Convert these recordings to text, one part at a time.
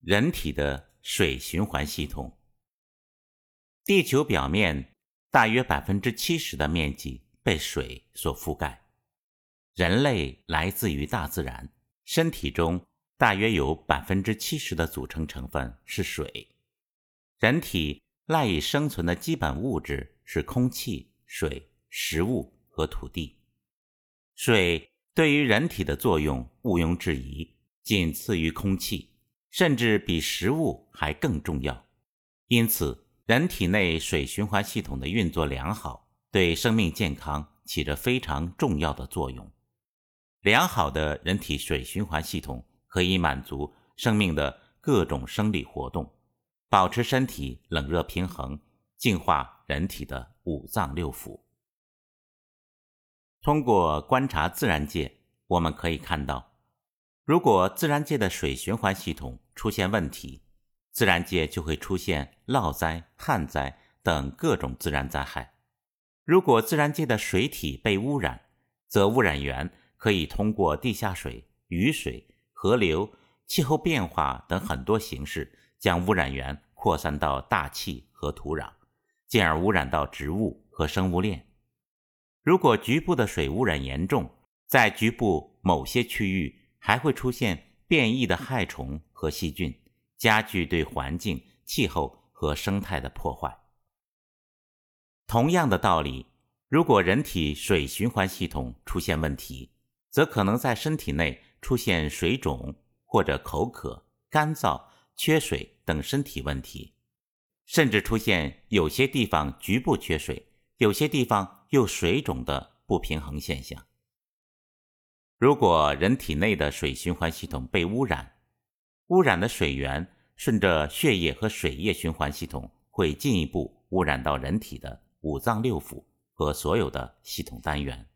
人体的水循环系统。地球表面大约百分之七十的面积被水所覆盖。人类来自于大自然，身体中大约有百分之七十的组成成分是水。人体赖以生存的基本物质是空气、水、食物和土地。水对于人体的作用毋庸置疑，仅次于空气。甚至比食物还更重要，因此，人体内水循环系统的运作良好，对生命健康起着非常重要的作用。良好的人体水循环系统可以满足生命的各种生理活动，保持身体冷热平衡，净化人体的五脏六腑。通过观察自然界，我们可以看到。如果自然界的水循环系统出现问题，自然界就会出现涝灾、旱灾等各种自然灾害。如果自然界的水体被污染，则污染源可以通过地下水、雨水、河流、气候变化等很多形式，将污染源扩散到大气和土壤，进而污染到植物和生物链。如果局部的水污染严重，在局部某些区域，还会出现变异的害虫和细菌，加剧对环境、气候和生态的破坏。同样的道理，如果人体水循环系统出现问题，则可能在身体内出现水肿或者口渴、干燥、缺水等身体问题，甚至出现有些地方局部缺水，有些地方又水肿的不平衡现象。如果人体内的水循环系统被污染，污染的水源顺着血液和水液循环系统，会进一步污染到人体的五脏六腑和所有的系统单元。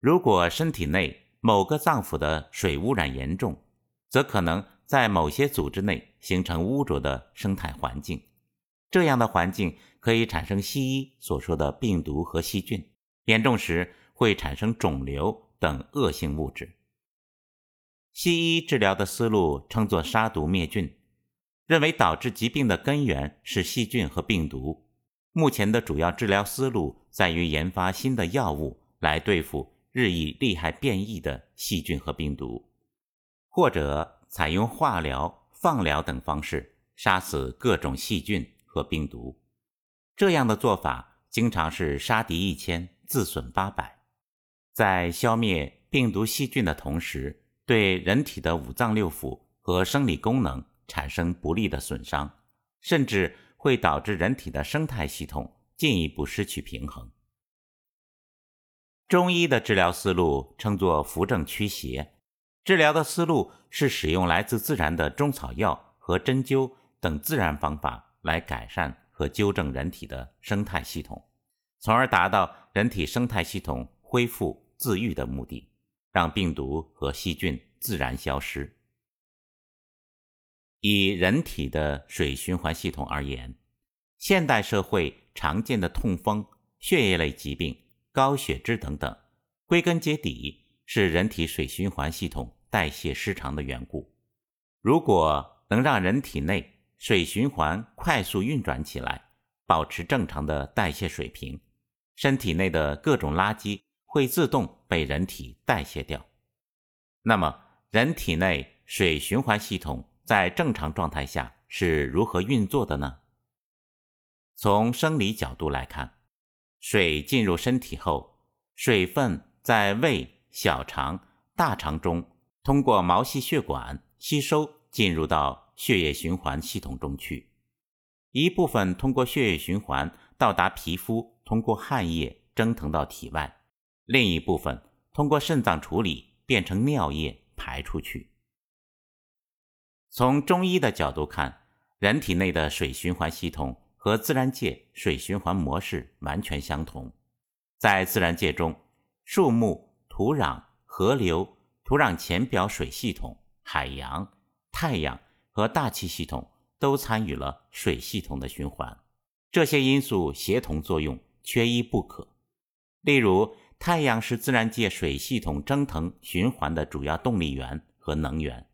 如果身体内某个脏腑的水污染严重，则可能在某些组织内形成污浊的生态环境。这样的环境可以产生西医所说的病毒和细菌，严重时会产生肿瘤。等恶性物质。西医治疗的思路称作杀毒灭菌，认为导致疾病的根源是细菌和病毒。目前的主要治疗思路在于研发新的药物来对付日益厉害变异的细菌和病毒，或者采用化疗、放疗等方式杀死各种细菌和病毒。这样的做法经常是杀敌一千，自损八百。在消灭病毒细菌的同时，对人体的五脏六腑和生理功能产生不利的损伤，甚至会导致人体的生态系统进一步失去平衡。中医的治疗思路称作扶正驱邪，治疗的思路是使用来自自然的中草药和针灸等自然方法来改善和纠正人体的生态系统，从而达到人体生态系统。恢复自愈的目的，让病毒和细菌自然消失。以人体的水循环系统而言，现代社会常见的痛风、血液类疾病、高血脂等等，归根结底是人体水循环系统代谢失常的缘故。如果能让人体内水循环快速运转起来，保持正常的代谢水平，身体内的各种垃圾。会自动被人体代谢掉。那么，人体内水循环系统在正常状态下是如何运作的呢？从生理角度来看，水进入身体后，水分在胃、小肠、大肠中通过毛细血管吸收，进入到血液循环系统中去。一部分通过血液循环到达皮肤，通过汗液蒸腾到体外。另一部分通过肾脏处理变成尿液排出去。从中医的角度看，人体内的水循环系统和自然界水循环模式完全相同。在自然界中，树木、土壤、河流、土壤浅表水系统、海洋、太阳和大气系统都参与了水系统的循环。这些因素协同作用，缺一不可。例如，太阳是自然界水系统蒸腾循环的主要动力源和能源，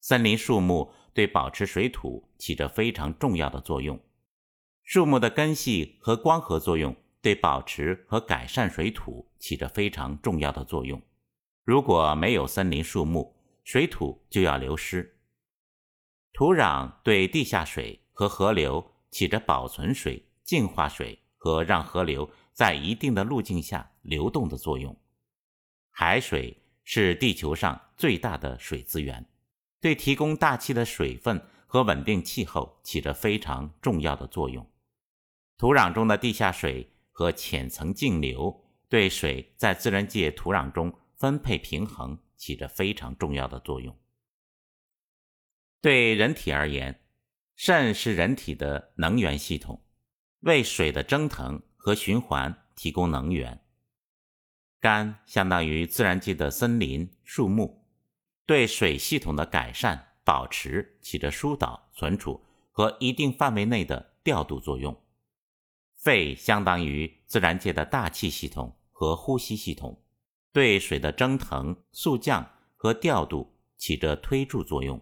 森林树木对保持水土起着非常重要的作用。树木的根系和光合作用对保持和改善水土起着非常重要的作用。如果没有森林树木，水土就要流失。土壤对地下水和河流起着保存水、净化水和让河流在一定的路径下流动的作用。海水是地球上最大的水资源，对提供大气的水分和稳定气候起着非常重要的作用。土壤中的地下水和浅层径流对水在自然界土壤中分配平衡起着非常重要的作用。对人体而言，肾是人体的能源系统，为水的蒸腾和循环提供能源。肝相当于自然界的森林树木，对水系统的改善、保持起着疏导、存储和一定范围内的调度作用。肺相当于自然界的大气系统和呼吸系统，对水的蒸腾、速降和调度起着推助作用。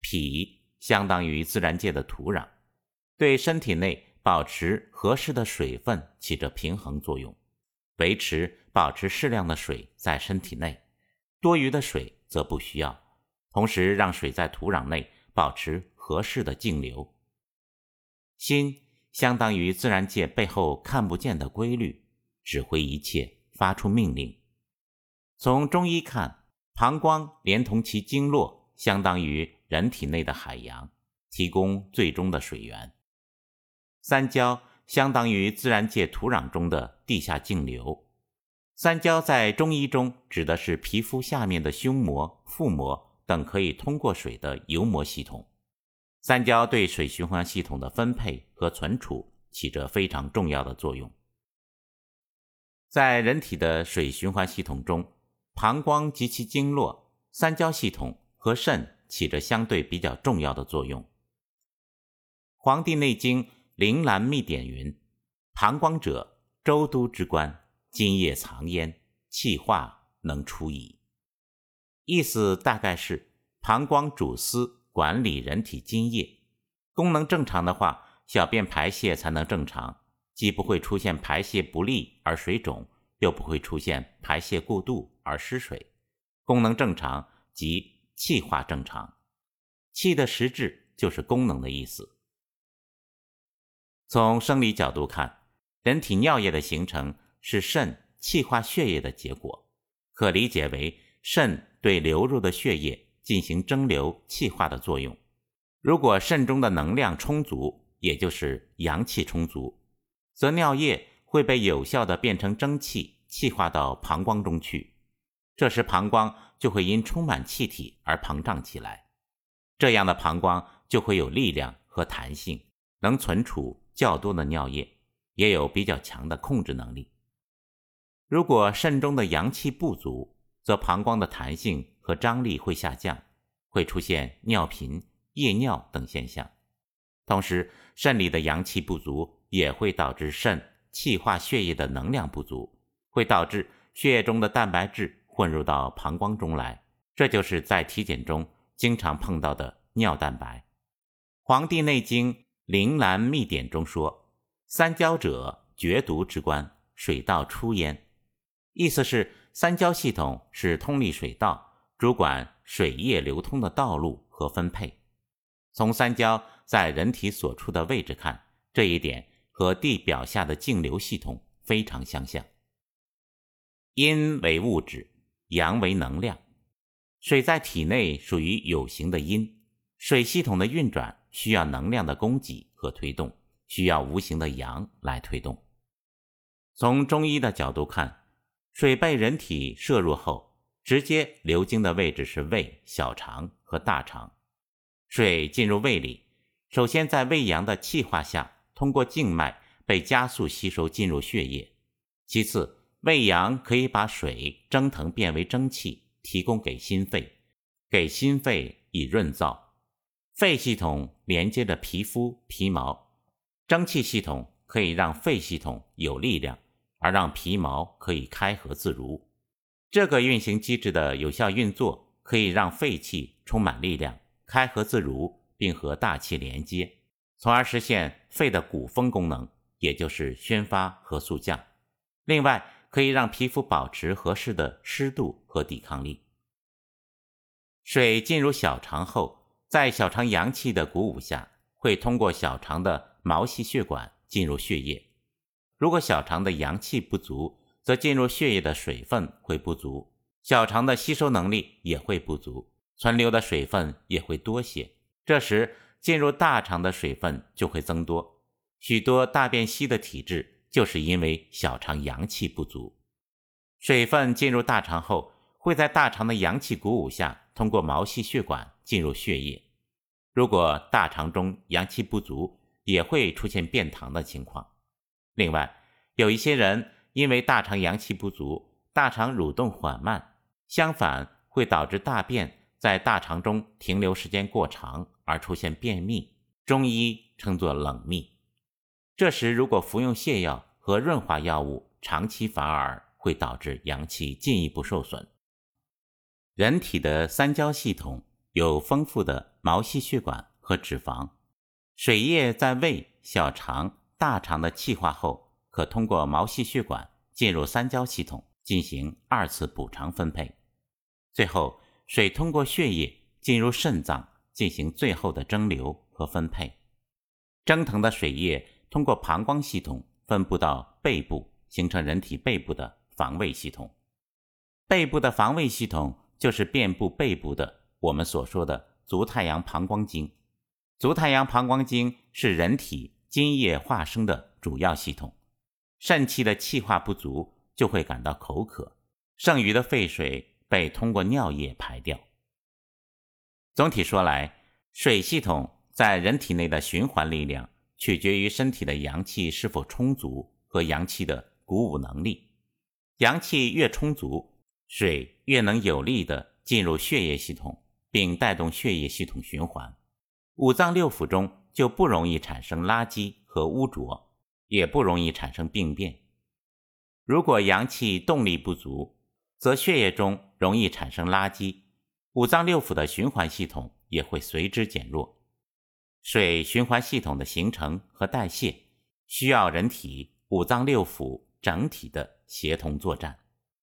脾相当于自然界的土壤，对身体内保持合适的水分起着平衡作用。维持、保持适量的水在身体内，多余的水则不需要。同时，让水在土壤内保持合适的径流。心相当于自然界背后看不见的规律，指挥一切，发出命令。从中医看，膀胱连同其经络，相当于人体内的海洋，提供最终的水源。三焦。相当于自然界土壤中的地下径流。三焦在中医中指的是皮肤下面的胸膜、腹膜等可以通过水的油膜系统。三焦对水循环系统的分配和存储起着非常重要的作用。在人体的水循环系统中，膀胱及其经络、三焦系统和肾起着相对比较重要的作用。《黄帝内经》。灵兰秘典云：“膀胱者，周都之官，津液藏焉，气化能出矣。”意思大概是膀胱主司管理人体津液，功能正常的话，小便排泄才能正常，既不会出现排泄不利而水肿，又不会出现排泄过度而失水。功能正常即气化正常，气的实质就是功能的意思。从生理角度看，人体尿液的形成是肾气化血液的结果，可理解为肾对流入的血液进行蒸馏气化的作用。如果肾中的能量充足，也就是阳气充足，则尿液会被有效的变成蒸汽，气化到膀胱中去。这时膀胱就会因充满气体而膨胀起来，这样的膀胱就会有力量和弹性，能存储。较多的尿液也有比较强的控制能力。如果肾中的阳气不足，则膀胱的弹性和张力会下降，会出现尿频、夜尿等现象。同时，肾里的阳气不足也会导致肾气化血液的能量不足，会导致血液中的蛋白质混入到膀胱中来。这就是在体检中经常碰到的尿蛋白。《黄帝内经》。《灵兰秘典》中说：“三焦者，决毒之官，水道出焉。”意思是三焦系统是通利水道，主管水液流通的道路和分配。从三焦在人体所处的位置看，这一点和地表下的径流系统非常相像。阴为物质，阳为能量。水在体内属于有形的阴，水系统的运转。需要能量的供给和推动，需要无形的阳来推动。从中医的角度看，水被人体摄入后，直接流经的位置是胃、小肠和大肠。水进入胃里，首先在胃阳的气化下，通过静脉被加速吸收进入血液。其次，胃阳可以把水蒸腾变为蒸汽，提供给心肺，给心肺以润燥。肺系统连接着皮肤皮毛，蒸汽系统可以让肺系统有力量，而让皮毛可以开合自如。这个运行机制的有效运作，可以让肺气充满力量，开合自如，并和大气连接，从而实现肺的鼓风功能，也就是宣发和速降。另外，可以让皮肤保持合适的湿度和抵抗力。水进入小肠后，在小肠阳气的鼓舞下，会通过小肠的毛细血管进入血液。如果小肠的阳气不足，则进入血液的水分会不足，小肠的吸收能力也会不足，存留的水分也会多些。这时，进入大肠的水分就会增多。许多大便稀的体质，就是因为小肠阳气不足。水分进入大肠后，会在大肠的阳气鼓舞下，通过毛细血管进入血液。如果大肠中阳气不足，也会出现便溏的情况。另外，有一些人。因为大肠阳气不足，大肠蠕动缓慢，相反会导致大便在大肠中停留时间过长，而出现便秘，中医称作冷秘。这时如果服用泻药和润滑药物，长期反而会导致阳气进一步受损。人体的三焦系统有丰富的毛细血管和脂肪，水液在胃、小肠、大肠的气化后。可通过毛细血管进入三焦系统进行二次补偿分配，最后水通过血液进入肾脏进行最后的蒸馏和分配。蒸腾的水液通过膀胱系统分布到背部，形成人体背部的防卫系统。背部的防卫系统就是遍布背部的我们所说的足太阳膀胱经。足太阳膀胱经是人体津液化生的主要系统。肾气的气化不足，就会感到口渴，剩余的废水被通过尿液排掉。总体说来，水系统在人体内的循环力量取决于身体的阳气是否充足和阳气的鼓舞能力。阳气越充足，水越能有力地进入血液系统，并带动血液系统循环，五脏六腑中就不容易产生垃圾和污浊。也不容易产生病变。如果阳气动力不足，则血液中容易产生垃圾，五脏六腑的循环系统也会随之减弱。水循环系统的形成和代谢，需要人体五脏六腑整体的协同作战。